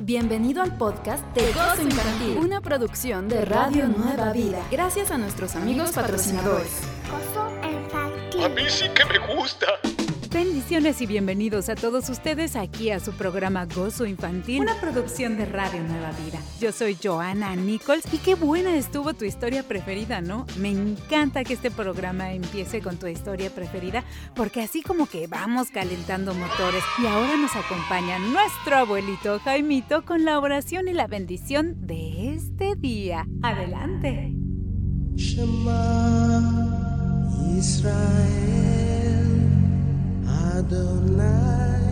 Bienvenido al podcast de Gozo Infantil, una producción de Radio Nueva Vida, gracias a nuestros amigos patrocinadores. Gozo infantil. A mí sí que me gusta. Bendiciones y bienvenidos a todos ustedes aquí a su programa Gozo Infantil, una producción de Radio Nueva Vida. Yo soy Joana Nichols y qué buena estuvo tu historia preferida, ¿no? Me encanta que este programa empiece con tu historia preferida porque así como que vamos calentando motores y ahora nos acompaña nuestro abuelito Jaimito con la oración y la bendición de este día. Adelante. Shema Israel Adonai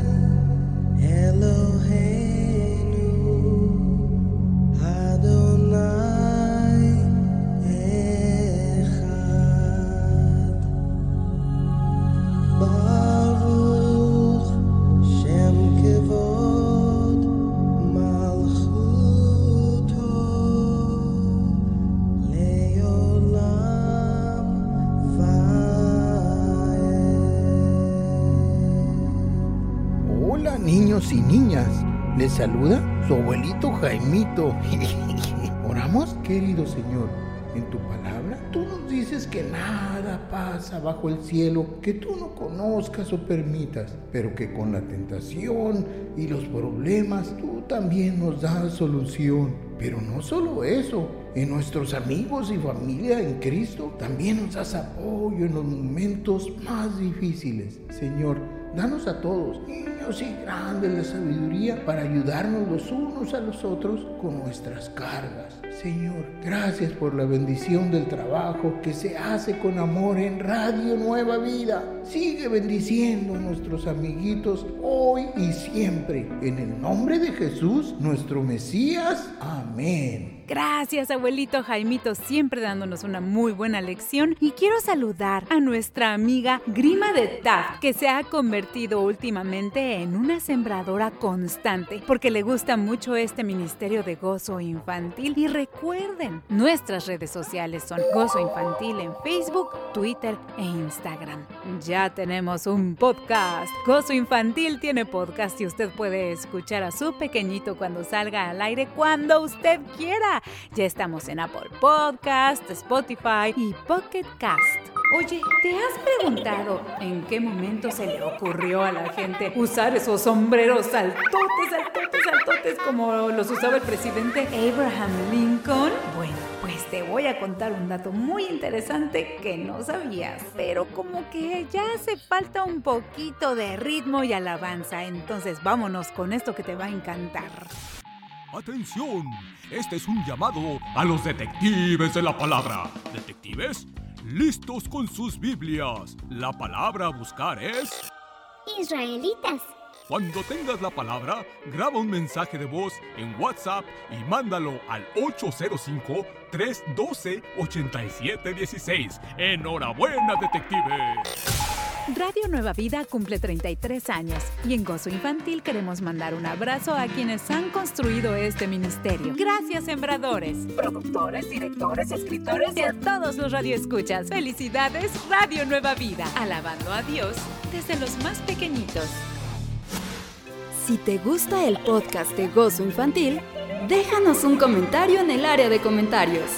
niñas, les saluda su abuelito Jaimito. Oramos, querido Señor, en tu palabra tú nos dices que nada pasa bajo el cielo que tú no conozcas o permitas, pero que con la tentación y los problemas tú también nos das solución. Pero no solo eso, en nuestros amigos y familia en Cristo también nos das apoyo en los momentos más difíciles. Señor, danos a todos, niños y grandes, la sabiduría para ayudarnos los unos a los otros con nuestras cargas. Señor, gracias por la bendición del trabajo que se hace con amor en Radio Nueva Vida. Sigue bendiciendo a nuestros amiguitos hoy y siempre. En el nombre de Jesús, nuestro Mesías. Amén. Gracias, abuelito Jaimito, siempre dándonos una muy buena lección. Y quiero saludar a nuestra amiga Grima de Taf, que se ha convertido últimamente en una sembradora constante, porque le gusta mucho este ministerio de gozo infantil. Y recuerden, nuestras redes sociales son Gozo Infantil en Facebook, Twitter e Instagram. Ya tenemos un podcast. Gozo Infantil tiene podcast y usted puede escuchar a su pequeñito cuando salga al aire cuando usted quiera. Ya estamos en Apple Podcast, Spotify y Pocket Cast. Oye, ¿te has preguntado en qué momento se le ocurrió a la gente usar esos sombreros saltotes, saltotes, saltotes como los usaba el presidente Abraham Lincoln? Bueno, pues te voy a contar un dato muy interesante que no sabías, pero como que ya hace falta un poquito de ritmo y alabanza, entonces vámonos con esto que te va a encantar. Atención, este es un llamado a los detectives de la palabra. ¿Detectives? Listos con sus Biblias. La palabra a buscar es... Israelitas. Cuando tengas la palabra, graba un mensaje de voz en WhatsApp y mándalo al 805-312-8716. Enhorabuena, detective. Radio Nueva Vida cumple 33 años y en Gozo Infantil queremos mandar un abrazo a quienes han construido este ministerio. Gracias, sembradores, productores, directores, escritores y a todos los radioescuchas. Felicidades, Radio Nueva Vida, alabando a Dios desde los más pequeñitos. Si te gusta el podcast de Gozo Infantil, déjanos un comentario en el área de comentarios.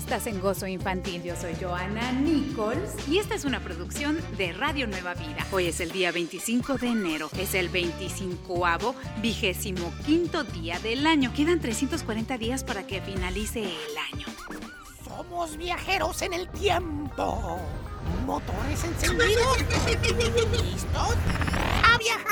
Estás en Gozo Infantil, yo soy Joana Nichols y esta es una producción de Radio Nueva Vida. Hoy es el día 25 de enero, es el 25 vigésimo quinto día del año. Quedan 340 días para que finalice el año. Somos viajeros en el tiempo. Motores encendidos. ¿Listos? ¡A viajar!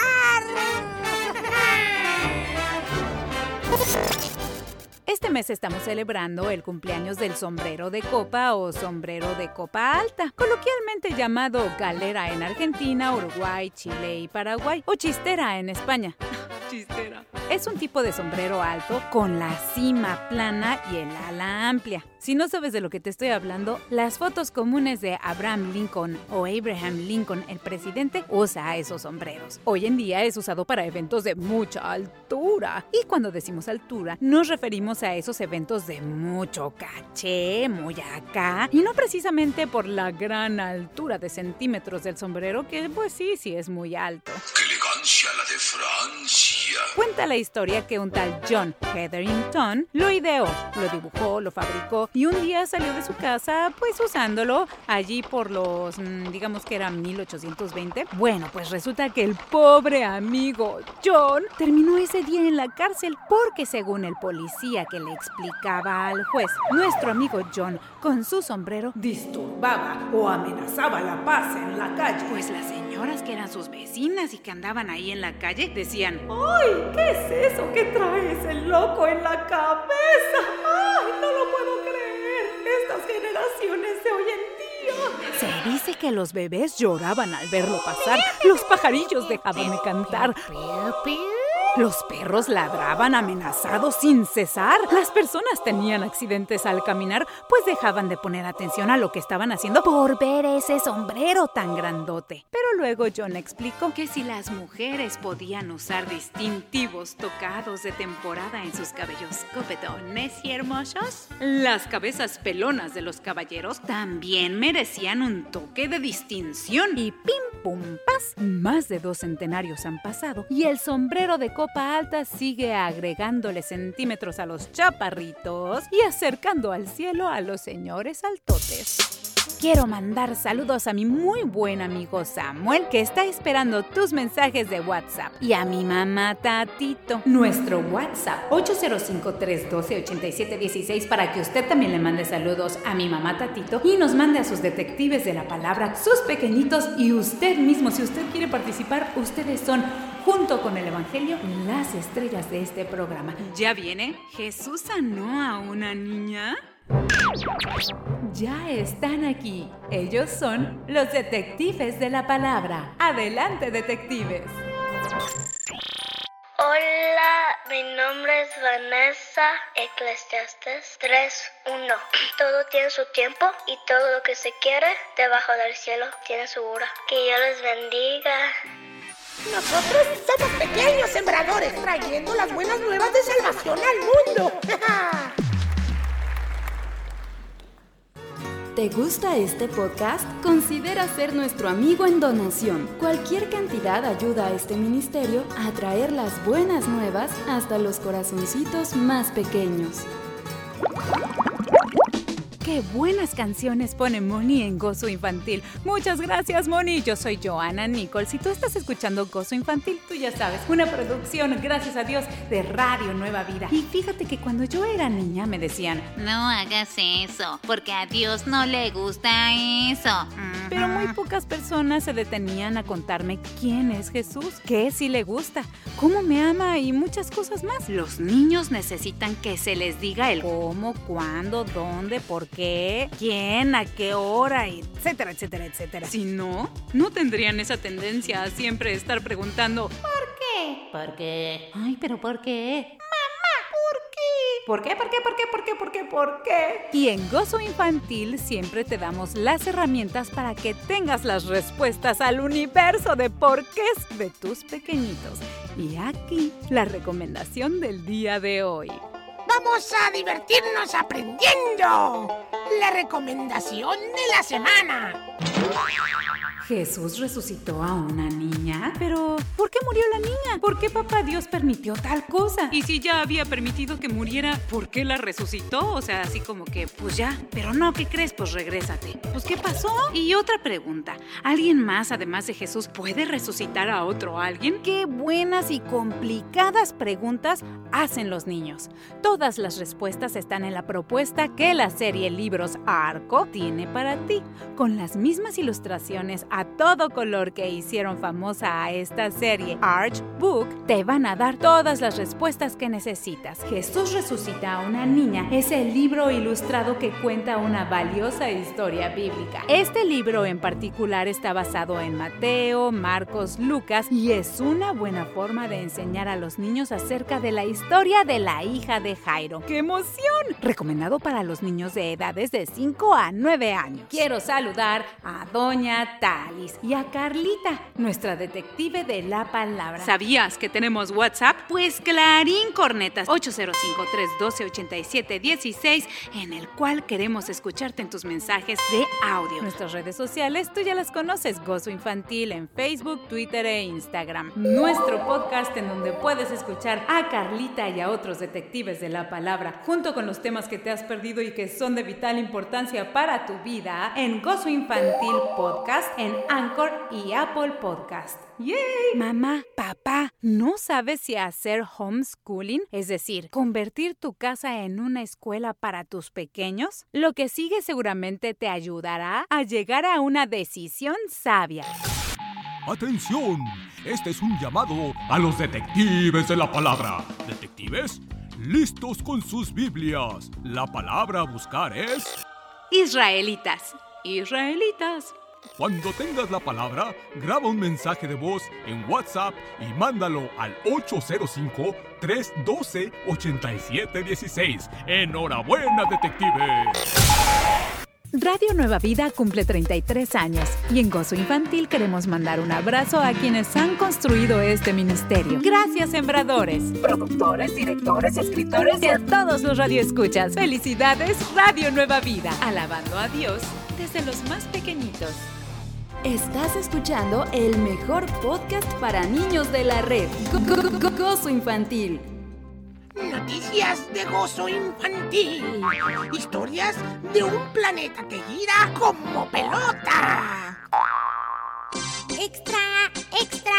Este mes estamos celebrando el cumpleaños del sombrero de copa o sombrero de copa alta, coloquialmente llamado galera en Argentina, Uruguay, Chile y Paraguay, o chistera en España. chistera. Es un tipo de sombrero alto con la cima plana y el ala amplia. Si no sabes de lo que te estoy hablando, las fotos comunes de Abraham Lincoln o Abraham Lincoln, el presidente, usa esos sombreros. Hoy en día es usado para eventos de mucha altura. Y cuando decimos altura, nos referimos a esos eventos de mucho caché, muy acá, y no precisamente por la gran altura de centímetros del sombrero, que pues sí, sí es muy alto. ¡Qué elegancia la de Francia! Cuenta la historia que un tal John Hetherington lo ideó, lo dibujó, lo fabricó y un día salió de su casa pues usándolo allí por los, mm, digamos que era 1820. Bueno, pues resulta que el pobre amigo John terminó ese día en la cárcel porque según el policía que le explicaba al juez, nuestro amigo John con su sombrero disturbaba o amenazaba la paz en la calle. Pues las señoras que eran sus vecinas y que andaban ahí en la calle decían, ¡ay! ¿Qué es eso que trae ese loco en la cabeza? ¡Ay! No lo puedo creer. Estas generaciones de hoy en día. Se dice que los bebés lloraban al verlo pasar. Los pajarillos dejaban de cantar. Los perros ladraban amenazados sin cesar. Las personas tenían accidentes al caminar, pues dejaban de poner atención a lo que estaban haciendo por ver ese sombrero tan grandote. Pero luego John explicó que si las mujeres podían usar distintivos tocados de temporada en sus cabellos copetones y hermosos, las cabezas pelonas de los caballeros también merecían un toque de distinción. Y pim pum pas, más de dos centenarios han pasado y el sombrero de copa alta sigue agregándole centímetros a los chaparritos y acercando al cielo a los señores altotes. Quiero mandar saludos a mi muy buen amigo Samuel que está esperando tus mensajes de WhatsApp y a mi mamá Tatito. Nuestro WhatsApp 805-312-8716 para que usted también le mande saludos a mi mamá Tatito y nos mande a sus detectives de la palabra, sus pequeñitos y usted mismo. Si usted quiere participar, ustedes son junto con el Evangelio, las estrellas de este programa. ¿Ya viene? ¿Jesús sanó a una niña? Ya están aquí. Ellos son los detectives de la palabra. Adelante, detectives. Hola, mi nombre es Vanessa Eclesiastes 3.1. Todo tiene su tiempo y todo lo que se quiere debajo del cielo tiene su hora. Que Dios les bendiga. Nosotros somos pequeños sembradores trayendo las buenas nuevas de salvación al mundo. ¿Te gusta este podcast? Considera ser nuestro amigo en donación. Cualquier cantidad ayuda a este ministerio a traer las buenas nuevas hasta los corazoncitos más pequeños. Qué buenas canciones pone Moni en Gozo Infantil. Muchas gracias, Moni. Yo soy Joana Nichols. Si tú estás escuchando Gozo Infantil, tú ya sabes, una producción, gracias a Dios, de Radio Nueva Vida. Y fíjate que cuando yo era niña me decían, No hagas eso, porque a Dios no le gusta eso. pero muy pocas personas se detenían a contarme quién es Jesús, qué sí le gusta, cómo me ama y muchas cosas más. Los niños necesitan que se les diga el cómo, cuándo, dónde, por qué, quién, a qué hora, etcétera, etcétera, etcétera. Si no, no tendrían esa tendencia a siempre estar preguntando ¿Por qué? ¿Por qué? Ay, pero ¿por qué? ¿Por qué? ¿Por qué? ¿Por qué? ¿Por qué? ¿Por qué? ¿Por qué? Y en Gozo Infantil siempre te damos las herramientas para que tengas las respuestas al universo de porqués de tus pequeñitos. Y aquí la recomendación del día de hoy. Vamos a divertirnos aprendiendo. La recomendación de la semana. Jesús resucitó a una niña. Pero, ¿por qué murió la niña? ¿Por qué papá Dios permitió tal cosa? Y si ya había permitido que muriera, ¿por qué la resucitó? O sea, así como que, pues ya. Pero no, ¿qué crees? Pues regrésate. Pues, ¿qué pasó? Y otra pregunta. ¿Alguien más, además de Jesús, puede resucitar a otro alguien? Qué buenas y complicadas preguntas hacen los niños. Todas las respuestas están en la propuesta que la serie Libros Arco tiene para ti, con las mismas ilustraciones a todo color que hicieron famosa a esta serie, Arch Book, te van a dar todas las respuestas que necesitas. Jesús resucita a una niña es el libro ilustrado que cuenta una valiosa historia bíblica. Este libro en particular está basado en Mateo, Marcos, Lucas y es una buena forma de enseñar a los niños acerca de la historia de la hija de Jairo. ¡Qué emoción! Recomendado para los niños de edades de 5 a 9 años. Quiero saludar a Doña Y a Carlita, nuestra detective de la palabra. ¿Sabías que tenemos WhatsApp? Pues Clarín Cornetas 805-312-8716, en el cual queremos escucharte en tus mensajes de audio. Nuestras redes sociales tú ya las conoces, Gozo Infantil en Facebook, Twitter e Instagram. Nuestro podcast en donde puedes escuchar a Carlita y a otros detectives de la palabra, junto con los temas que te has perdido y que son de vital importancia para tu vida, en Gozo Infantil Podcast, en Anchor y Apple Podcast. ¡Yay! Mamá, papá, ¿no sabes si hacer homeschooling, es decir, convertir tu casa en una escuela para tus pequeños? Lo que sigue seguramente te ayudará a llegar a una decisión sabia. ¡Atención! Este es un llamado a los detectives de la palabra. ¿Detectives? Listos con sus Biblias. La palabra a buscar es... Israelitas, israelitas. Cuando tengas la palabra, graba un mensaje de voz en WhatsApp y mándalo al 805-312-8716. ¡Enhorabuena, detective! Radio Nueva Vida cumple 33 años y en Gozo Infantil queremos mandar un abrazo a quienes han construido este ministerio. Gracias, sembradores, productores, directores, escritores y a todos los radioescuchas. Felicidades, Radio Nueva Vida, alabando a Dios desde los más pequeñitos. Estás escuchando el mejor podcast para niños de la red, Go- Go- Go- Gozo Infantil. Noticias de gozo infantil. Historias de un planeta que gira como pelota. Extra, extra.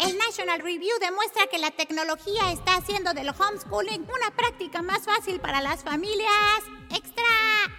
El National Review demuestra que la tecnología está haciendo del homeschooling una práctica más fácil para las familias. Extra, extra.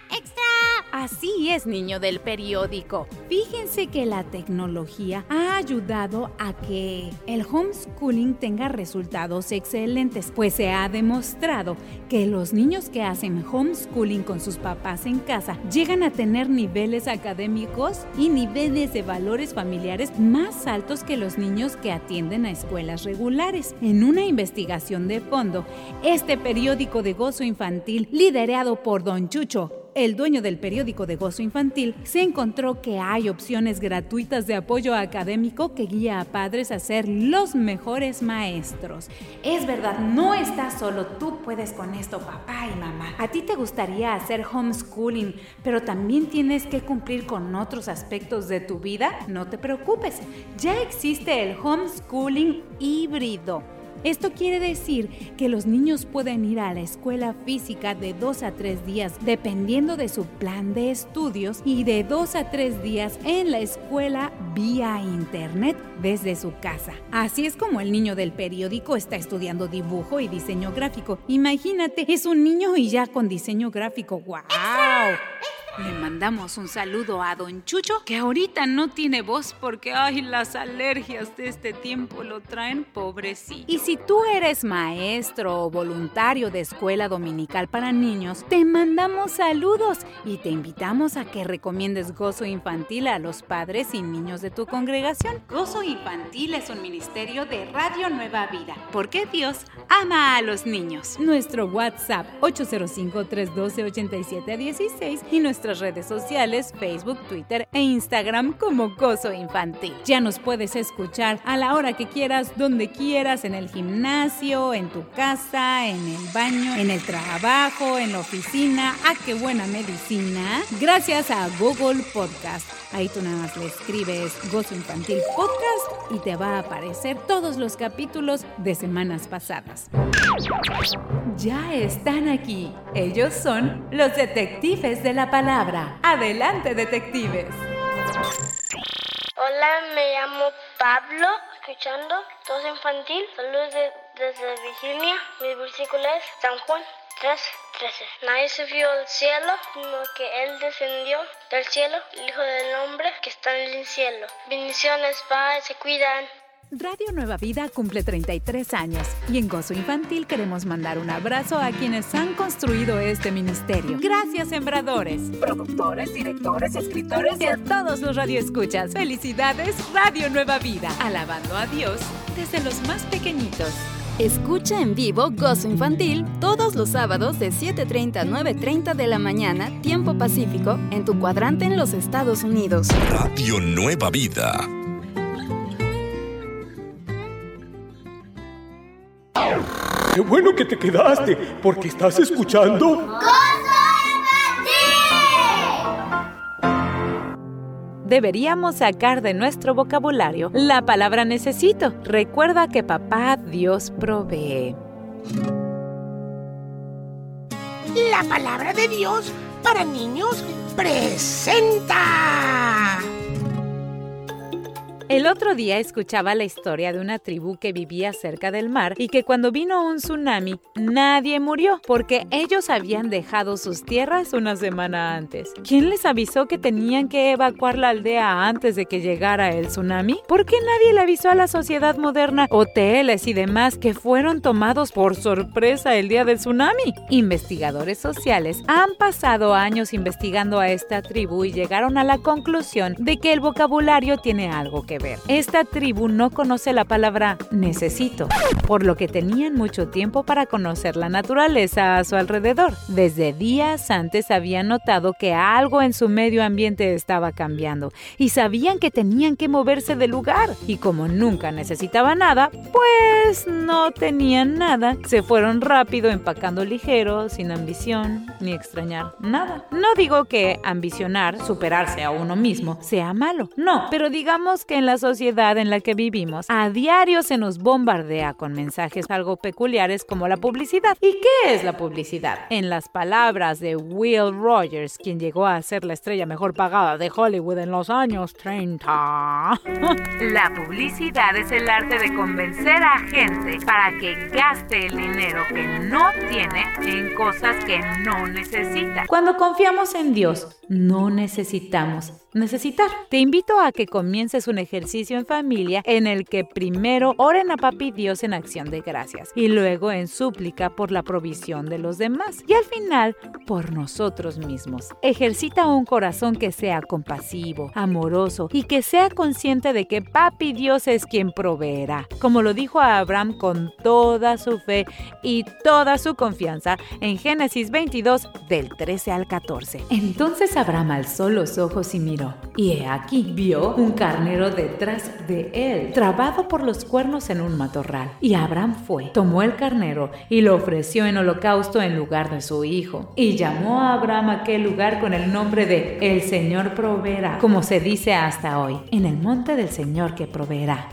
Así es, niño del periódico. Fíjense que la tecnología ha ayudado a que el homeschooling tenga resultados excelentes, pues se ha demostrado que los niños que hacen homeschooling con sus papás en casa llegan a tener niveles académicos y niveles de valores familiares más altos que los niños que atienden a escuelas regulares. En una investigación de fondo, este periódico de gozo infantil, liderado por Don Chucho, el dueño del periódico de Gozo Infantil, se encontró que hay opciones gratuitas de apoyo académico que guía a padres a ser los mejores maestros. Es verdad, no estás solo, tú puedes con esto, papá y mamá. A ti te gustaría hacer homeschooling, pero también tienes que cumplir con otros aspectos de tu vida. No te preocupes, ya existe el homeschooling híbrido. Esto quiere decir que los niños pueden ir a la escuela física de dos a tres días dependiendo de su plan de estudios y de dos a tres días en la escuela vía internet desde su casa. Así es como el niño del periódico está estudiando dibujo y diseño gráfico. Imagínate, es un niño y ya con diseño gráfico. ¡Wow! Le mandamos un saludo a Don Chucho, que ahorita no tiene voz porque, ay, las alergias de este tiempo lo traen pobrecito. Y si tú eres maestro o voluntario de escuela dominical para niños, te mandamos saludos y te invitamos a que recomiendes Gozo Infantil a los padres y niños de tu congregación. Gozo Infantil es un ministerio de Radio Nueva Vida, porque Dios ama a los niños. Nuestro WhatsApp 805-312-8716 y nuestras redes sociales Facebook, Twitter e Instagram como Gozo Infantil. Ya nos puedes escuchar a la hora que quieras, donde quieras, en el gimnasio, en tu casa, en el baño, en el trabajo, en la oficina. ¡Ah, qué buena medicina! Gracias a Google Podcast. Ahí tú nada más le escribes Gozo Infantil Podcast y te va a aparecer todos los capítulos de semanas pasadas. Ya están aquí. Ellos son los detectives de la palabra. Adelante, detectives. Hola, me llamo Pablo, escuchando, todo infantil. Saludos de- desde Virginia. Mi versículo es San Juan 3, 13. Nadie subió al cielo, sino que Él descendió del cielo, el Hijo del Hombre que está en el cielo. Bendiciones, Padre, se cuidan. Radio Nueva Vida cumple 33 años y en Gozo Infantil queremos mandar un abrazo a quienes han construido este ministerio. Gracias, sembradores, productores, directores, escritores y a todos los radioescuchas. Felicidades, Radio Nueva Vida, alabando a Dios desde los más pequeñitos. Escucha en vivo Gozo Infantil todos los sábados de 7.30 a 9.30 de la mañana, tiempo pacífico, en tu cuadrante en los Estados Unidos. Radio Nueva Vida. Qué bueno que te quedaste, porque estás escuchando. Deberíamos sacar de nuestro vocabulario la palabra necesito. Recuerda que papá Dios provee. La palabra de Dios para niños presenta. El otro día escuchaba la historia de una tribu que vivía cerca del mar y que cuando vino un tsunami nadie murió porque ellos habían dejado sus tierras una semana antes. ¿Quién les avisó que tenían que evacuar la aldea antes de que llegara el tsunami? ¿Por qué nadie le avisó a la sociedad moderna, hoteles y demás que fueron tomados por sorpresa el día del tsunami? Investigadores sociales han pasado años investigando a esta tribu y llegaron a la conclusión de que el vocabulario tiene algo que ver. Esta tribu no conoce la palabra necesito, por lo que tenían mucho tiempo para conocer la naturaleza a su alrededor. Desde días antes habían notado que algo en su medio ambiente estaba cambiando y sabían que tenían que moverse del lugar. Y como nunca necesitaban nada, pues no tenían nada. Se fueron rápido empacando ligero, sin ambición ni extrañar nada. No digo que ambicionar, superarse a uno mismo, sea malo. No, pero digamos que en la sociedad en la que vivimos, a diario se nos bombardea con mensajes algo peculiares como la publicidad. ¿Y qué es la publicidad? En las palabras de Will Rogers, quien llegó a ser la estrella mejor pagada de Hollywood en los años 30. la publicidad es el arte de convencer a gente para que gaste el dinero que no tiene en cosas que no necesita. Cuando confiamos en Dios, no necesitamos necesitar. Te invito a que comiences un ejercicio en familia en el que primero oren a Papi Dios en acción de gracias y luego en súplica por la provisión de los demás y al final por nosotros mismos. Ejercita un corazón que sea compasivo, amoroso y que sea consciente de que Papi Dios es quien proveerá, como lo dijo a Abraham con toda su fe y toda su confianza en Génesis 22 del 13 al 14. Entonces Abraham alzó los ojos y miró y he aquí vio un carnero detrás de él, trabado por los cuernos en un matorral. Y Abraham fue, tomó el carnero y lo ofreció en holocausto en lugar de su hijo. Y llamó a Abraham aquel lugar con el nombre de El Señor proveerá, como se dice hasta hoy, en el monte del Señor que proveerá.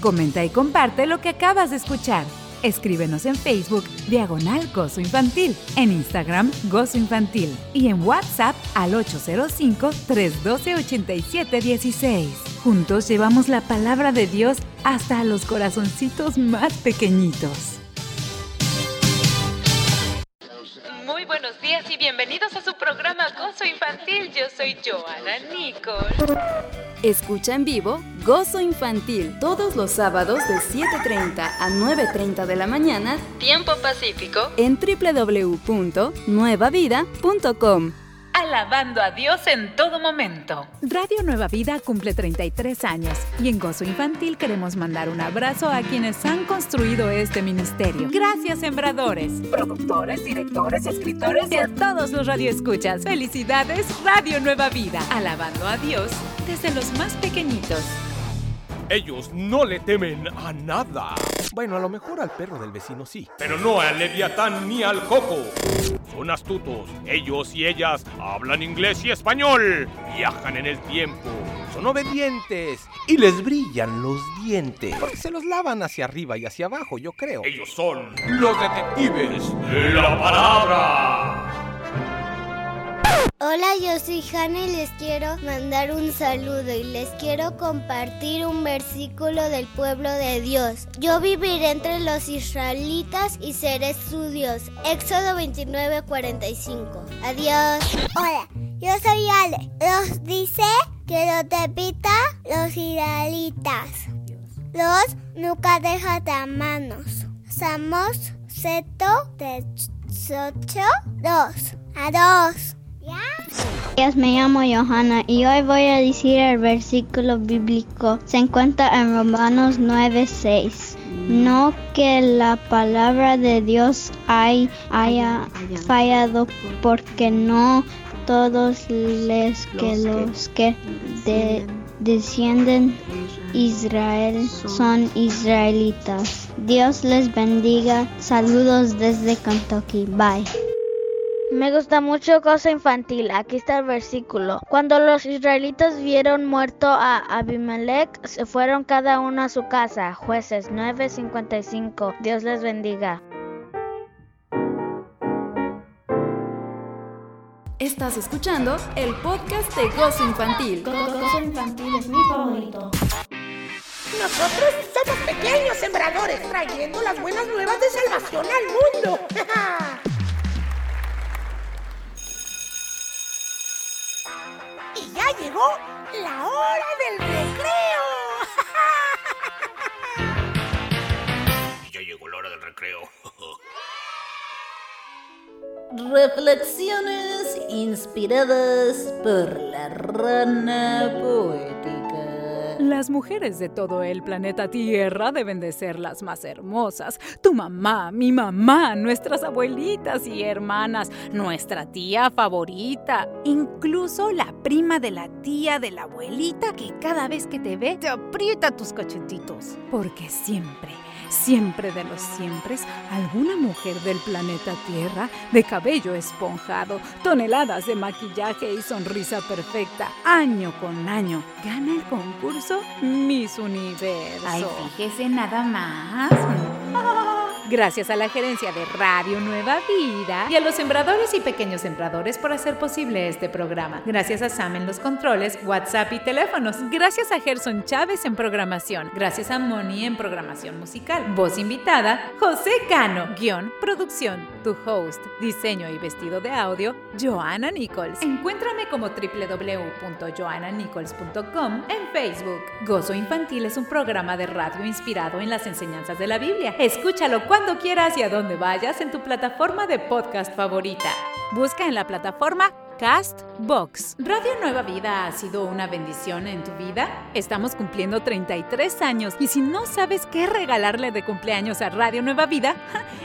Comenta y comparte lo que acabas de escuchar. Escríbenos en Facebook Diagonal Gozo Infantil, en Instagram Gozo Infantil y en WhatsApp al 805-312-8716. Juntos llevamos la palabra de Dios hasta los corazoncitos más pequeñitos. Muy buenos días y bienvenidos a su programa Gozo Infantil. Yo soy Joana Nicole. Escucha en vivo Gozo Infantil todos los sábados de 7.30 a 9.30 de la mañana, tiempo pacífico, en www.nuevavida.com. Alabando a Dios en todo momento. Radio Nueva Vida cumple 33 años y en Gozo Infantil queremos mandar un abrazo a quienes han construido este ministerio. Gracias, sembradores, productores, directores, escritores y a todos los radioescuchas. Felicidades, Radio Nueva Vida. Alabando a Dios desde los más pequeñitos. Ellos no le temen a nada. Bueno, a lo mejor al perro del vecino sí. Pero no al Leviatán ni al Coco. Son astutos. Ellos y ellas hablan inglés y español. Viajan en el tiempo. Son obedientes y les brillan los dientes. Porque se los lavan hacia arriba y hacia abajo, yo creo. Ellos son los detectives de la palabra. Hola, yo soy Hanna y les quiero mandar un saludo y les quiero compartir un versículo del pueblo de Dios. Yo viviré entre los israelitas y seré su Dios. Éxodo 29, 45. Adiós. Hola, yo soy Ale. Los dice que los depita los israelitas. Los nunca deja de manos. Somos seto de ocho, dos. Me llamo Johanna y hoy voy a decir el versículo bíblico. Se encuentra en Romanos 9:6. No que la palabra de Dios hay, haya fallado, porque no todos les que los que de- descienden Israel son israelitas. Dios les bendiga. Saludos desde Kentucky. Bye. Me gusta mucho cosa infantil. Aquí está el versículo. Cuando los israelitas vieron muerto a Abimelech, se fueron cada uno a su casa. Jueces 9:55. Dios les bendiga. Estás escuchando el podcast de Gozo Infantil. Gozo Infantil es mi favorito. Nosotros somos pequeños sembradores trayendo las buenas nuevas de salvación al mundo. ya llegó la hora del recreo. Ya llegó la hora del recreo. Reflexiones inspiradas por la rana poética. Las mujeres de todo el planeta Tierra deben de ser las más hermosas. Tu mamá, mi mamá, nuestras abuelitas y hermanas, nuestra tía favorita, incluso la prima de la tía de la abuelita que cada vez que te ve te aprieta tus cachetitos. Porque siempre, siempre de los siempre, alguna mujer del planeta Tierra, de cabello esponjado, toneladas de maquillaje y sonrisa perfecta, año con año, gana el concurso Miss Universo. Ay, fíjese nada más. Gracias a la gerencia de Radio Nueva Vida Y a los sembradores y pequeños sembradores por hacer posible este programa. Gracias a Sam en los controles, WhatsApp y teléfonos. Gracias a Gerson Chávez en programación. Gracias a Moni en programación musical. Voz invitada, José Cano. Guión, producción, tu host, diseño y vestido de audio, Joanna Nichols. Encuéntrame como www.joannanichols.com en Facebook. Gozo Infantil es un programa de radio inspirado en las enseñanzas de la Biblia. Escúchalo quieras y a donde vayas en tu plataforma de podcast favorita. Busca en la plataforma Castbox. ¿Radio Nueva Vida ha sido una bendición en tu vida? Estamos cumpliendo 33 años y si no sabes qué regalarle de cumpleaños a Radio Nueva Vida,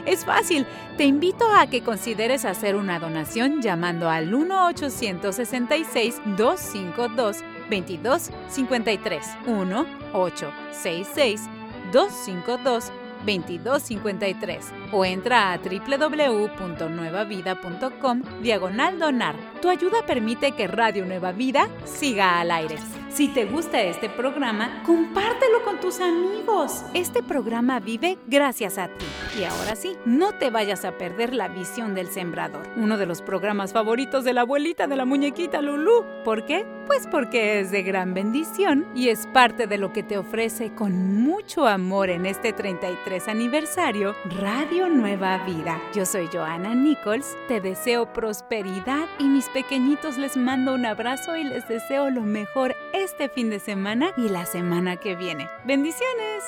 es fácil. Te invito a que consideres hacer una donación llamando al 1-866-252-2253. 1-866-252-2253 o entra a www.nuevavida.com diagonal donar. Tu ayuda permite que Radio Nueva Vida siga al aire. Si te gusta este programa, compártelo con tus amigos. Este programa vive gracias a ti. Y ahora sí, no te vayas a perder la visión del sembrador, uno de los programas favoritos de la abuelita de la muñequita Lulú. ¿Por qué? Pues porque es de gran bendición y es parte de lo que te ofrece con mucho amor en este 33 aniversario Radio Nueva Vida. Yo soy Joanna Nichols, te deseo prosperidad y mis pequeñitos les mando un abrazo y les deseo lo mejor este fin de semana y la semana que viene. Bendiciones.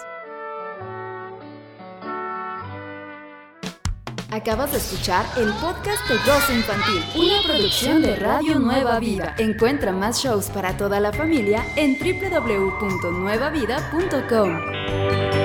Acabas de escuchar el podcast de Gozo Infantil, una producción de Radio Nueva Vida. Encuentra más shows para toda la familia en www.nuevavida.com.